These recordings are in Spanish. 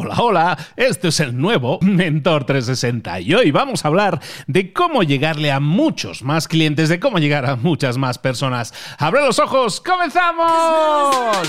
Hola, hola, este es el nuevo Mentor 360 y hoy vamos a hablar de cómo llegarle a muchos más clientes, de cómo llegar a muchas más personas. ¡Abre los ojos! ¡Comenzamos!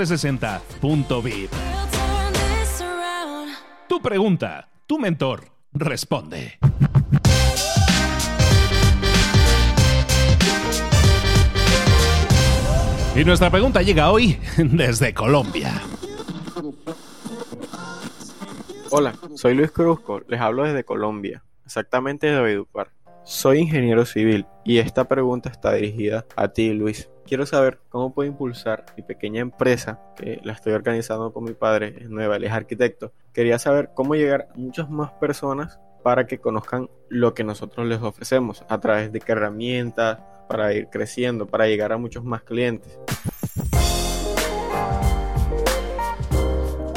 360.vip. Tu pregunta, tu mentor responde. Y nuestra pregunta llega hoy desde Colombia. Hola, soy Luis Cruzco, les hablo desde Colombia, exactamente de Valledupar. Soy ingeniero civil y esta pregunta está dirigida a ti, Luis. Quiero saber cómo puedo impulsar mi pequeña empresa, que la estoy organizando con mi padre, es nueva, él es arquitecto. Quería saber cómo llegar a muchas más personas para que conozcan lo que nosotros les ofrecemos, a través de qué herramientas, para ir creciendo, para llegar a muchos más clientes.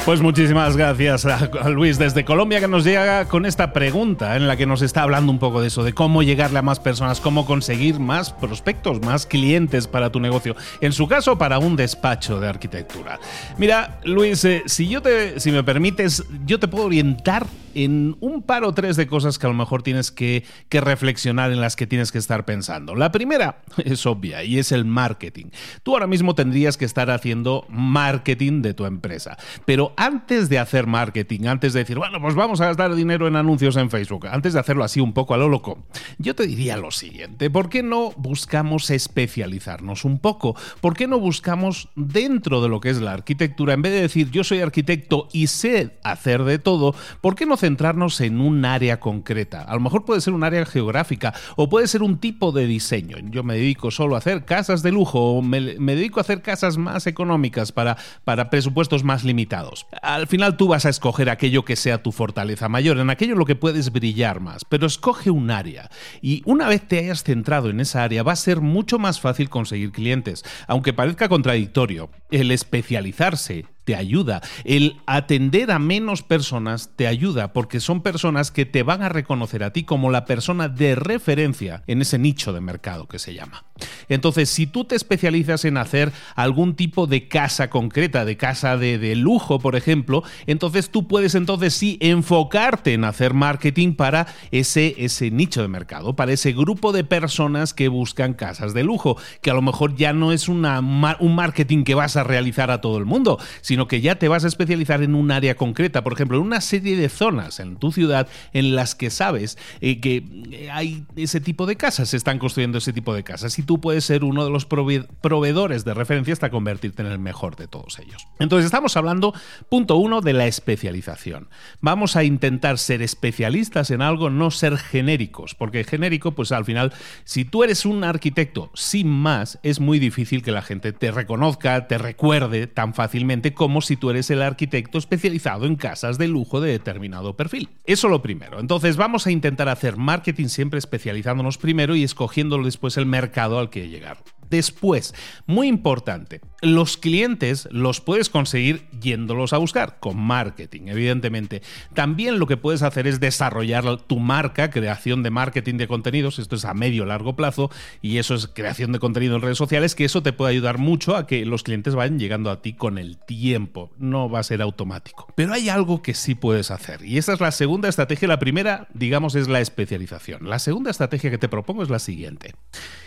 Pues muchísimas gracias a Luis desde Colombia que nos llega con esta pregunta en la que nos está hablando un poco de eso, de cómo llegarle a más personas, cómo conseguir más prospectos, más clientes para tu negocio. En su caso, para un despacho de arquitectura. Mira, Luis, eh, si yo te, si me permites, yo te puedo orientar en un par o tres de cosas que a lo mejor tienes que, reflexionar, en las que tienes que estar pensando. La primera es obvia y es el marketing. Tú ahora mismo tendrías que estar haciendo marketing de tu empresa. Pero antes de hacer marketing, antes de decir, bueno, pues vamos a gastar dinero en anuncios en Facebook, antes de hacerlo así un poco a lo loco, yo te diría lo siguiente, ¿por qué no buscamos especializarnos un poco? ¿Por qué no buscamos dentro de lo que es la arquitectura, en vez de decir yo soy arquitecto y sé hacer de todo, ¿por qué no centrarnos en un área concreta. A lo mejor puede ser un área geográfica o puede ser un tipo de diseño. Yo me dedico solo a hacer casas de lujo o me, dedico a hacer casas más económicas para, para presupuestos más limitados. Al final tú vas a escoger aquello que sea tu fortaleza mayor, en aquello en lo que puedes brillar más, pero escoge un área y una vez te hayas centrado en esa área va a ser mucho más fácil conseguir clientes. Aunque parezca contradictorio, el especializarse te ayuda. El atender a menos personas te ayuda porque son personas que te van a reconocer a ti como la persona de referencia en ese nicho de mercado que se llama. Entonces, si tú te especializas en hacer algún tipo de casa concreta, de casa de, lujo, por ejemplo, entonces tú puedes entonces sí enfocarte en hacer marketing para ese, ese nicho de mercado, para ese grupo de personas que buscan casas de lujo, que a lo mejor ya no es una, un marketing que vas a realizar a todo el mundo, que ya te vas a especializar en un área concreta, por ejemplo, en una serie de zonas en tu ciudad en las que sabes eh, que eh, hay ese tipo de casas, se están construyendo ese tipo de casas y tú puedes ser uno de los proveedores de referencia hasta convertirte en el mejor de todos ellos. Entonces estamos hablando, punto uno, de la especialización. Vamos a intentar ser especialistas en algo, no ser genéricos, porque genérico, pues al final, si tú eres un arquitecto sin más, es muy difícil que la gente te reconozca, te recuerde tan fácilmente si tú eres el arquitecto especializado en casas de lujo de determinado perfil. Eso lo primero. Entonces vamos a intentar hacer marketing siempre especializándonos primero y escogiendo después el mercado al que llegar. Después, muy importante, los clientes los puedes conseguir yéndolos a buscar con marketing, evidentemente. También lo que puedes hacer es desarrollar tu marca, creación de marketing de contenidos, esto es a medio largo plazo y eso es creación de contenido en redes sociales, que eso te puede ayudar mucho a que los clientes vayan llegando a ti con el tiempo, no va a ser automático. Pero hay algo que sí puedes hacer y esa es la segunda estrategia, la primera, digamos, es la especialización. La segunda estrategia que te propongo es la siguiente.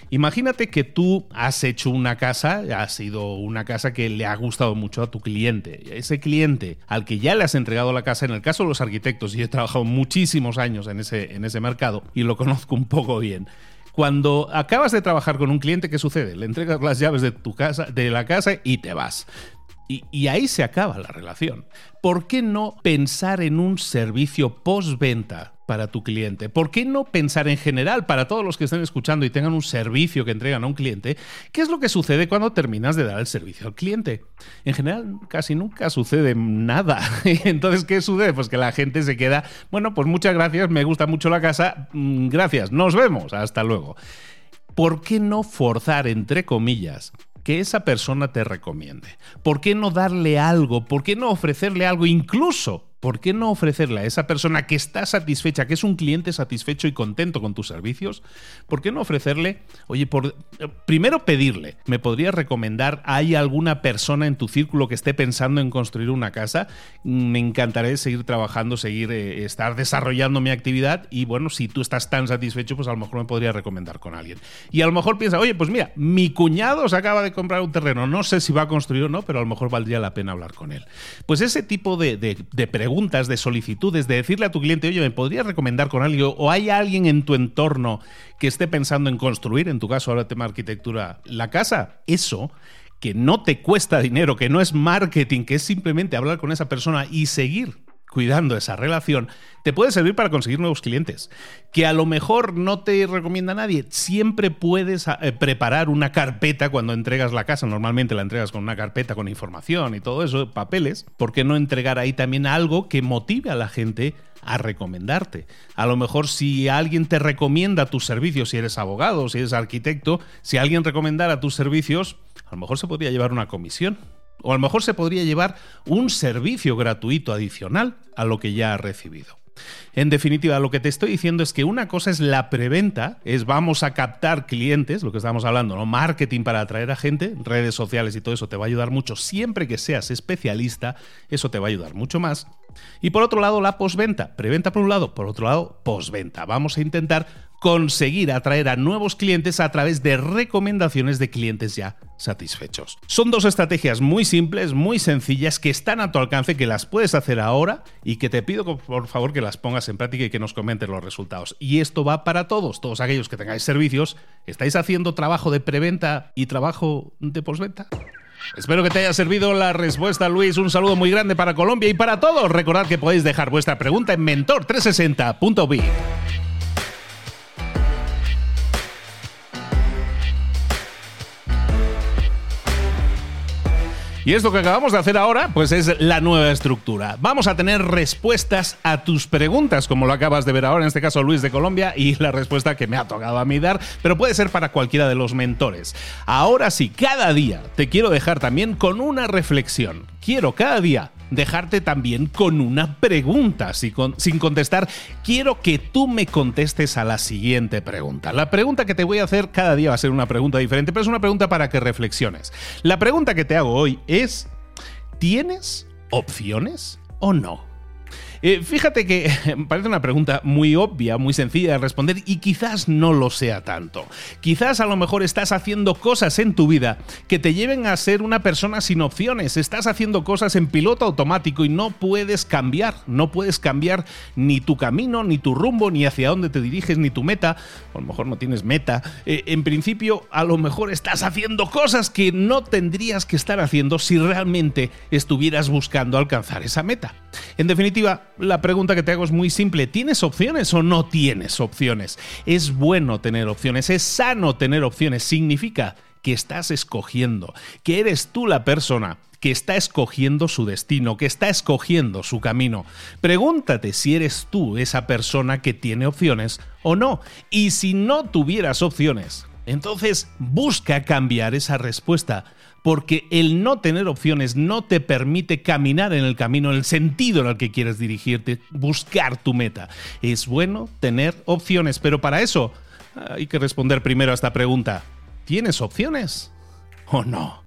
Imagínate que tú has hecho una casa, ha sido una casa que le ha gustado mucho a tu cliente. Ese cliente al que ya le has entregado la casa, en el caso de los arquitectos, y he trabajado muchísimos años en ese, en ese mercado y lo conozco un poco bien. Cuando acabas de trabajar con un cliente, ¿qué sucede? Le entregas las llaves de tu casa, de la casa y te vas. Y, y, ahí se acaba la relación. ¿Por qué no pensar en un servicio postventa para tu cliente? ¿Por qué no pensar en general para todos los que estén escuchando y tengan un servicio que entregan a un cliente? ¿Qué es lo que sucede cuando terminas de dar el servicio al cliente? En general, casi nunca sucede nada. Entonces, ¿qué sucede? Pues que la gente se queda, bueno, pues muchas gracias, me gusta mucho la casa, mm, gracias, nos vemos, hasta luego. ¿Por qué no forzar, entre comillas, que esa persona te recomiende? ¿Por qué no darle algo? ¿Por qué no ofrecerle algo incluso ¿por qué no ofrecerle a esa persona que está satisfecha, que es un cliente satisfecho y contento con tus servicios, ¿por qué no ofrecerle, oye, por, primero pedirle, ¿me podrías recomendar, hay alguna persona en tu círculo que esté pensando en construir una casa? Me encantaría seguir trabajando, seguir, eh, estar desarrollando mi actividad y bueno, si tú estás tan satisfecho, pues a lo mejor me podría recomendar con alguien. Y a lo mejor piensa, oye, pues mira, mi cuñado se acaba de comprar un terreno, no sé si va a construir o no, pero a lo mejor valdría la pena hablar con él. Pues ese tipo de, de, de preguntas preguntas, de solicitudes, de decirle a tu cliente, oye, ¿me podrías recomendar con alguien? ¿O hay alguien en tu entorno que esté pensando en construir, en tu caso ahora tema arquitectura, la casa? Eso que no te cuesta dinero, que no es marketing, que es simplemente hablar con esa persona y seguir cuidando esa relación, te puede servir para conseguir nuevos clientes. Que a lo mejor no te recomienda nadie, siempre puedes eh, preparar una carpeta cuando entregas la casa. Normalmente la entregas con una carpeta con información y todo eso, papeles. ¿Por qué no entregar ahí también algo que motive a la gente a recomendarte. A lo mejor si alguien te recomienda tus servicios, si eres abogado, si eres arquitecto, si alguien recomendara tus servicios, a lo mejor se podría llevar una comisión. O a lo mejor se podría llevar un servicio gratuito adicional a lo que ya ha recibido. En definitiva, lo que te estoy diciendo es que una cosa es la preventa, es vamos a captar clientes, lo que estamos hablando, ¿no? Marketing para atraer a gente, redes sociales y todo eso te va a ayudar mucho. Siempre que seas especialista, eso te va a ayudar mucho más. Y por otro lado, la posventa. Preventa por un lado, por otro lado, posventa. Vamos a intentar conseguir atraer a nuevos clientes a través de recomendaciones de clientes ya satisfechos. Son dos estrategias muy simples, muy sencillas, que están a tu alcance, que las puedes hacer ahora y que te pido por favor que las pongas en práctica y que nos comentes los resultados. Y esto va para todos, todos aquellos que tengáis servicios, ¿estáis haciendo trabajo de preventa y trabajo de posventa? Espero que te haya servido la respuesta, Luis. Un saludo muy grande para Colombia y para todos. Recordad que podéis dejar vuestra pregunta en mentor360.bi. Y esto que acabamos de hacer ahora, pues es la nueva estructura. Vamos a tener respuestas a tus preguntas, como lo acabas de ver ahora, en este caso Luis de Colombia, y la respuesta que me ha tocado a mí dar, pero puede ser para cualquiera de los mentores. Ahora sí, cada día te quiero dejar también con una reflexión. Quiero cada día dejarte también con una pregunta sin contestar. Quiero que tú me contestes a la siguiente pregunta. La pregunta que te voy a hacer cada día va a ser una pregunta diferente, pero es una pregunta para que reflexiones. La pregunta que te hago hoy es, ¿tienes opciones o no? Eh, fíjate que parece una pregunta muy obvia, muy sencilla de responder y quizás no lo sea tanto. Quizás a lo mejor estás haciendo cosas en tu vida que te lleven a ser una persona sin opciones. Estás haciendo cosas en piloto automático y no puedes cambiar. No puedes cambiar ni tu camino, ni tu rumbo, ni hacia dónde te diriges, ni tu meta. a lo mejor no tienes meta. Eh, en principio, a lo mejor estás haciendo cosas que no tendrías que estar haciendo si realmente estuvieras buscando alcanzar esa meta. En definitiva, la pregunta que te hago es muy simple. ¿Tienes opciones o no tienes opciones? Es bueno tener opciones, es sano tener opciones. Significa que estás escogiendo, que eres tú la persona que está escogiendo su destino, que está escogiendo su camino. Pregúntate si eres tú esa persona que tiene opciones o no. Y si no tuvieras opciones, entonces busca cambiar esa respuesta porque el no tener opciones no te permite caminar en el camino, en el sentido en el que quieres dirigirte, buscar tu meta. Es bueno tener opciones, pero para eso hay que responder primero a esta pregunta. ¿Tienes opciones o no?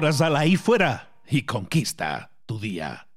Ahora sal ahí fuera y conquista tu día.